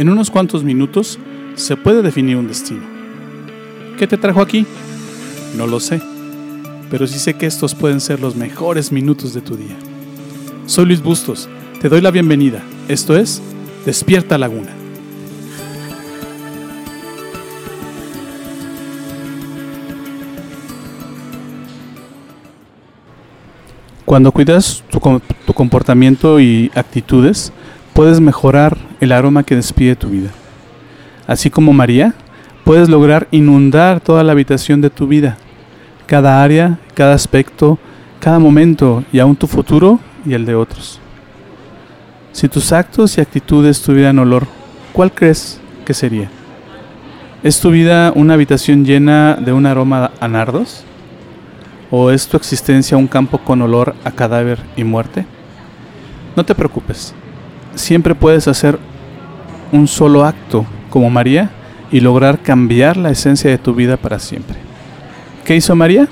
En unos cuantos minutos se puede definir un destino. ¿Qué te trajo aquí? No lo sé, pero sí sé que estos pueden ser los mejores minutos de tu día. Soy Luis Bustos, te doy la bienvenida. Esto es Despierta Laguna. Cuando cuidas tu, comportamiento y actitudes, puedes mejorar el aroma que despide tu vida. Así como María, puedes lograr inundar toda la habitación de tu vida, cada área, cada aspecto, cada momento y aún tu futuro y el de otros. Si tus actos y actitudes tuvieran olor, ¿cuál crees que sería? ¿Es tu vida una habitación llena de un aroma a nardos? ¿O es tu existencia un campo con olor a cadáver y muerte? No te preocupes, siempre puedes hacer un solo acto como María y lograr cambiar la esencia de tu vida para siempre. ¿Qué hizo María?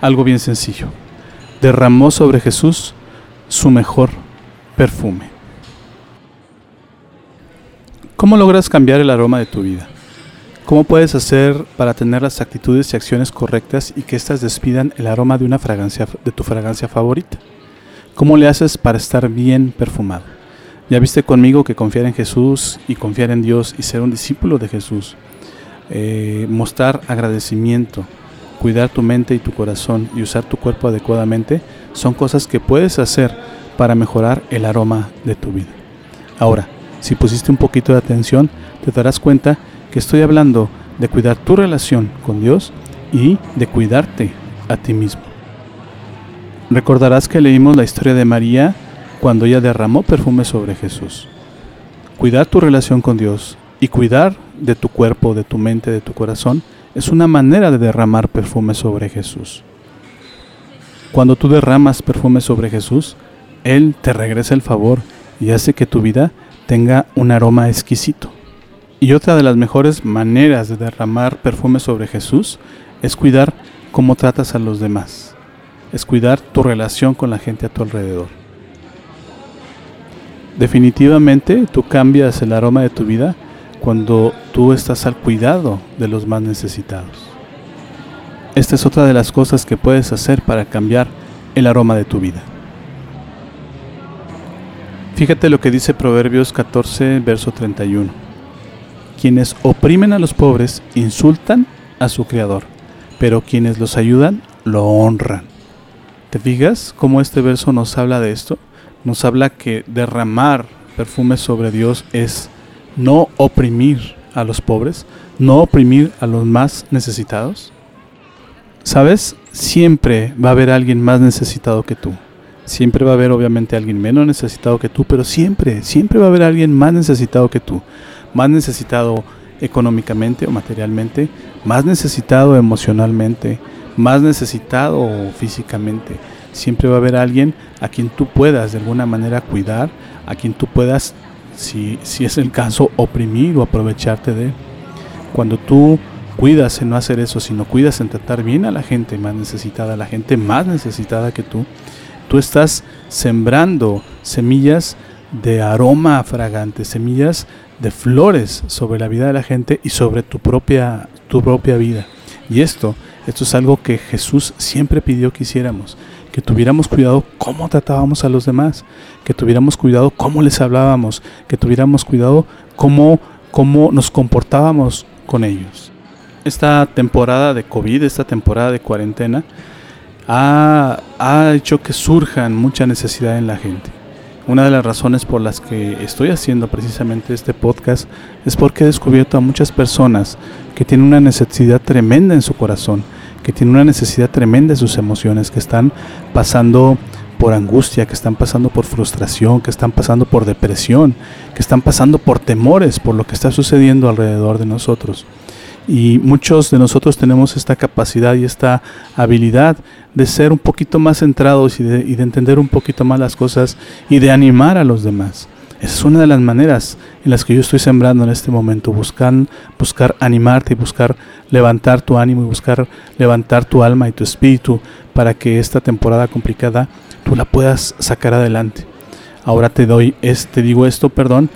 Algo bien sencillo. Derramó sobre Jesús su mejor perfume. ¿Cómo logras cambiar el aroma de tu vida? ¿Cómo puedes hacer para tener las actitudes y acciones correctas y que éstas despidan el aroma de una fragancia de tu fragancia favorita? ¿Cómo le haces para estar bien perfumado? Ya viste conmigo que confiar en Jesús y confiar en Dios y ser un discípulo de Jesús, eh, mostrar agradecimiento, cuidar tu mente y tu corazón y usar tu cuerpo adecuadamente son cosas que puedes hacer para mejorar el aroma de tu vida. Ahora, si pusiste un poquito de atención, te darás cuenta que estoy hablando de cuidar tu relación con Dios y de cuidarte a ti mismo. Recordarás que leímos la historia de María cuando ella derramó perfume sobre Jesús. Cuidar tu relación con Dios y cuidar de tu cuerpo, de tu mente, de tu corazón es una manera de derramar perfume sobre Jesús. Cuando tú derramas perfume sobre Jesús, Él te regresa el favor y hace que tu vida tenga un aroma exquisito. Y otra de las mejores maneras de derramar perfume sobre Jesús es cuidar cómo tratas a los demás. Es cuidar tu relación con la gente a tu alrededor. Definitivamente tú cambias el aroma de tu vida cuando tú estás al cuidado de los más necesitados. Esta es otra de las cosas que puedes hacer para cambiar el aroma de tu vida. Fíjate lo que dice Proverbios 14, verso 31 quienes oprimen a los pobres insultan a su Creador, pero quienes los ayudan lo honran. ¿Te fijas cómo este verso nos habla de esto? Nos habla que derramar perfume sobre Dios es no oprimir a los pobres, no oprimir a los más necesitados. ¿Sabes? Siempre va a haber alguien más necesitado que tú. Siempre va a haber obviamente alguien menos necesitado que tú, pero siempre, siempre va a haber alguien más necesitado que tú más necesitado económicamente o materialmente, más necesitado emocionalmente, más necesitado físicamente. Siempre va a haber alguien a quien tú puedas de alguna manera cuidar, a quien tú puedas, si, si es el caso, oprimir o aprovecharte de Cuando tú cuidas en no hacer eso, sino cuidas en tratar bien a la gente más necesitada, a la gente más necesitada que tú, tú estás sembrando semillas de aroma fragante, semillas de flores sobre la vida de la gente y sobre tu propia, tu propia vida. Y esto, esto es algo que Jesús siempre pidió que hiciéramos, que tuviéramos cuidado cómo tratábamos a los demás, que tuviéramos cuidado cómo les hablábamos, que tuviéramos cuidado cómo, cómo nos comportábamos con ellos. Esta temporada de COVID, esta temporada de cuarentena, ha, ha hecho que surjan mucha necesidad en la gente. Una de las razones por las que estoy haciendo precisamente este podcast es porque he descubierto a muchas personas que tienen una necesidad tremenda en su corazón, que tienen una necesidad tremenda en sus emociones, que están pasando por angustia, que están pasando por frustración, que están pasando por depresión, que están pasando por temores por lo que está sucediendo alrededor de nosotros. Y muchos de nosotros tenemos esta capacidad y esta habilidad de ser un poquito más centrados y de, entender un poquito más las cosas y de animar a los demás. Esa es una de las maneras en las que yo estoy sembrando en este momento, buscar, buscar animarte y buscar levantar tu ánimo y buscar levantar tu alma y tu espíritu para que esta temporada complicada tú la puedas sacar adelante. Ahora te doy, te digo esto, perdón,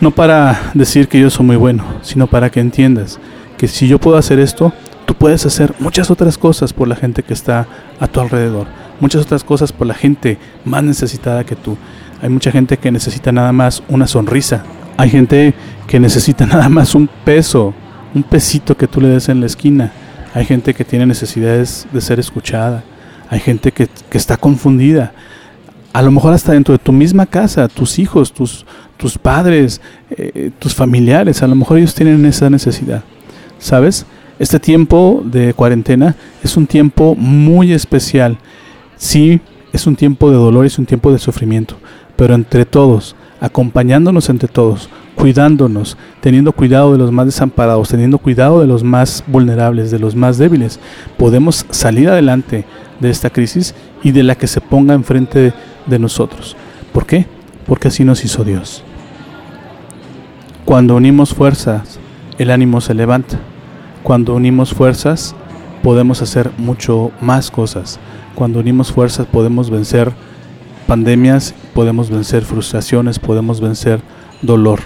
No para decir que yo soy muy bueno, sino para que entiendas que si yo puedo hacer esto, tú puedes hacer muchas otras cosas por la gente que está a tu alrededor, muchas otras cosas por la gente más necesitada que tú. Hay mucha gente que necesita nada más una sonrisa, hay gente que necesita nada más un peso, un pesito que tú le des en la esquina, hay gente que tiene necesidades de ser escuchada, hay gente que, está confundida, a lo mejor hasta dentro de tu misma casa, tus hijos, tus, tus padres, eh, tus familiares, a lo mejor ellos tienen esa necesidad. ¿Sabes? Este tiempo de cuarentena es un tiempo muy especial. Sí, es un tiempo de dolor, es un tiempo de sufrimiento, pero entre todos, acompañándonos entre todos, cuidándonos, teniendo cuidado de los más desamparados, teniendo cuidado de los más vulnerables, de los más débiles, podemos salir adelante de esta crisis y de la que se ponga enfrente de nosotros. ¿Por qué? Porque así nos hizo Dios. Cuando unimos fuerzas, el ánimo se levanta. Cuando unimos fuerzas, podemos hacer mucho más cosas. Cuando unimos fuerzas, podemos vencer pandemias, podemos vencer frustraciones, podemos vencer dolor.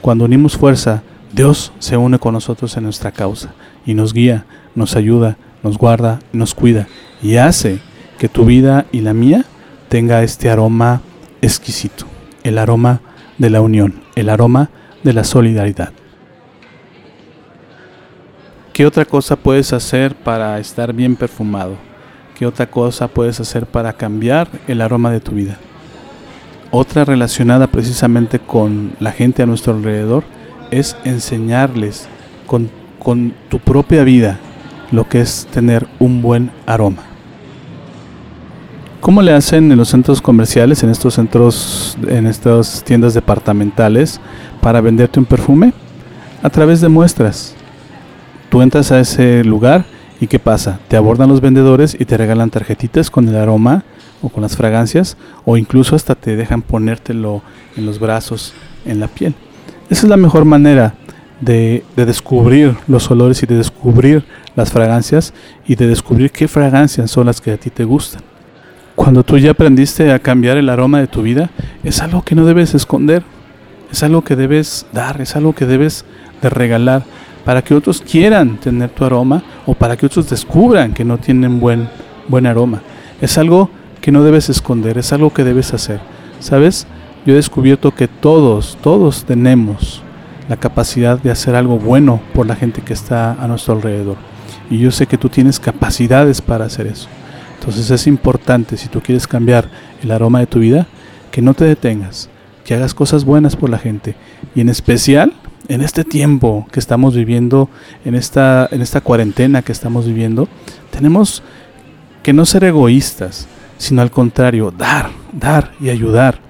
Cuando unimos fuerza, Dios se une con nosotros en nuestra causa y nos guía, nos ayuda, nos guarda, nos cuida y hace que tu vida y la mía tenga este aroma exquisito, el aroma de la unión, el aroma de la solidaridad. ¿Qué otra cosa puedes hacer para estar bien perfumado? ¿Qué otra cosa puedes hacer para cambiar el aroma de tu vida? Otra relacionada precisamente con la gente a nuestro alrededor es enseñarles con, con tu propia vida lo que es tener un buen aroma. ¿Cómo le hacen en los centros comerciales, en estos centros, en estas tiendas departamentales, para venderte un perfume? A través de muestras. Tú entras a ese lugar y ¿qué pasa? Te abordan los vendedores y te regalan tarjetitas con el aroma o con las fragancias o incluso hasta te dejan ponértelo en los brazos, en la piel. Esa es la mejor manera de, de, descubrir los olores y de descubrir las fragancias y de descubrir qué fragancias son las que a ti te gustan. Cuando tú ya aprendiste a cambiar el aroma de tu vida, es algo que no debes esconder, es algo que debes dar, es algo que debes de regalar para que otros quieran tener tu aroma o para que otros descubran que no tienen buen, buen aroma. Es algo que no debes esconder, es algo que debes hacer. ¿Sabes? Yo he descubierto que todos, todos tenemos la capacidad de hacer algo bueno por la gente que está a nuestro alrededor. Y yo sé que tú tienes capacidades para hacer eso. Entonces es importante, si tú quieres cambiar el aroma de tu vida, que no te detengas, que hagas cosas buenas por la gente. Y en especial en este tiempo que estamos viviendo, en esta, en esta cuarentena que estamos viviendo, tenemos que no ser egoístas, sino al contrario, dar, dar y ayudar.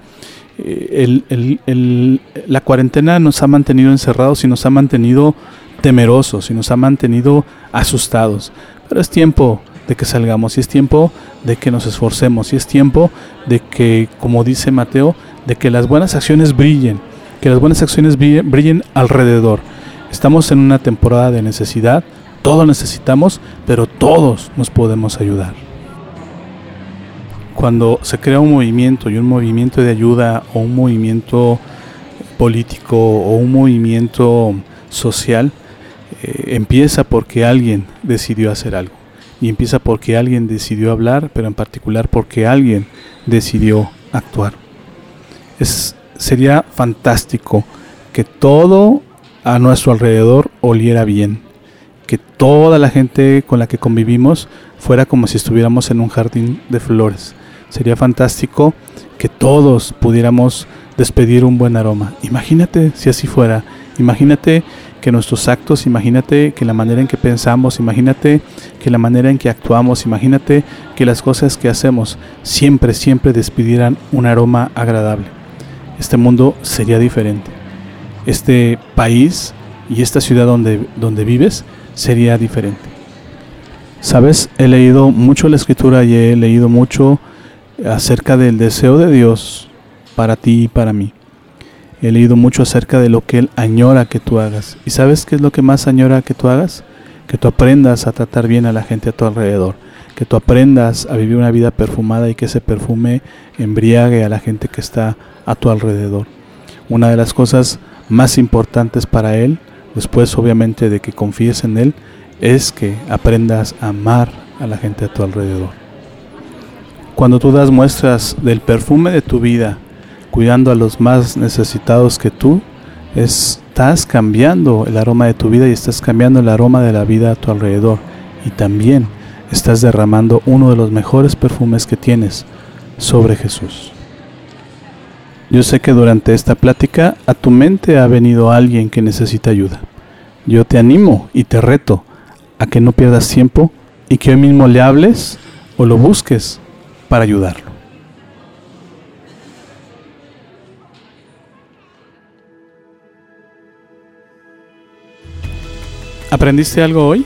Eh, la cuarentena nos ha mantenido encerrados y nos ha mantenido temerosos y nos ha mantenido asustados. Pero es tiempo de que salgamos y es tiempo de que nos esforcemos y es tiempo de que, como dice Mateo, de que las buenas acciones brillen que las buenas acciones brillen alrededor. Estamos en una temporada de necesidad, todos necesitamos, pero todos nos podemos ayudar. Cuando se crea un movimiento y un movimiento de ayuda o un movimiento político o un movimiento social, eh, empieza porque alguien decidió hacer algo. Y empieza porque alguien decidió hablar, pero en particular porque alguien decidió actuar. Es sería fantástico que todo a nuestro alrededor oliera bien, que toda la gente con la que convivimos fuera como si estuviéramos en un jardín de flores. Sería fantástico que todos pudiéramos despedir un buen aroma. Imagínate si así fuera. Imagínate que nuestros actos, imagínate que la manera en que pensamos, imagínate que la manera en que actuamos, imagínate que las cosas que hacemos siempre, siempre despidieran un aroma agradable este mundo sería diferente. Este país y esta ciudad donde, donde vives sería diferente. Sabes, he leído mucho la escritura y he leído mucho acerca del deseo de Dios para ti y para mí. He leído mucho acerca de lo que Él añora que tú hagas. ¿Y sabes qué es lo que más añora que tú hagas? Que tú aprendas a tratar bien a la gente a tu alrededor que tú aprendas a vivir una vida perfumada y que ese perfume embriague a la gente que está a tu alrededor. Una de las cosas más importantes para Él, después obviamente de que confíes en Él, es que aprendas a amar a la gente a tu alrededor. Cuando tú das muestras del perfume de tu vida, cuidando a los más necesitados que tú, estás cambiando el aroma de tu vida y estás cambiando el aroma de la vida a tu alrededor. Y también estás derramando uno de los mejores perfumes que tienes sobre Jesús. Yo sé que durante esta plática a tu mente ha venido alguien que necesita ayuda. Yo te animo y te reto a que no pierdas tiempo y que hoy mismo le hables o lo busques para ayudarlo. ¿Aprendiste algo hoy?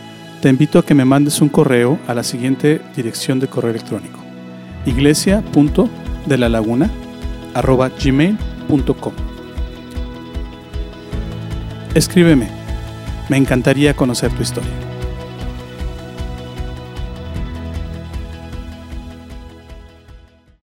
te invito a que me mandes un correo a la siguiente dirección de correo electrónico iglesia.delalaguna.gmail.com Escríbeme, me encantaría conocer tu historia.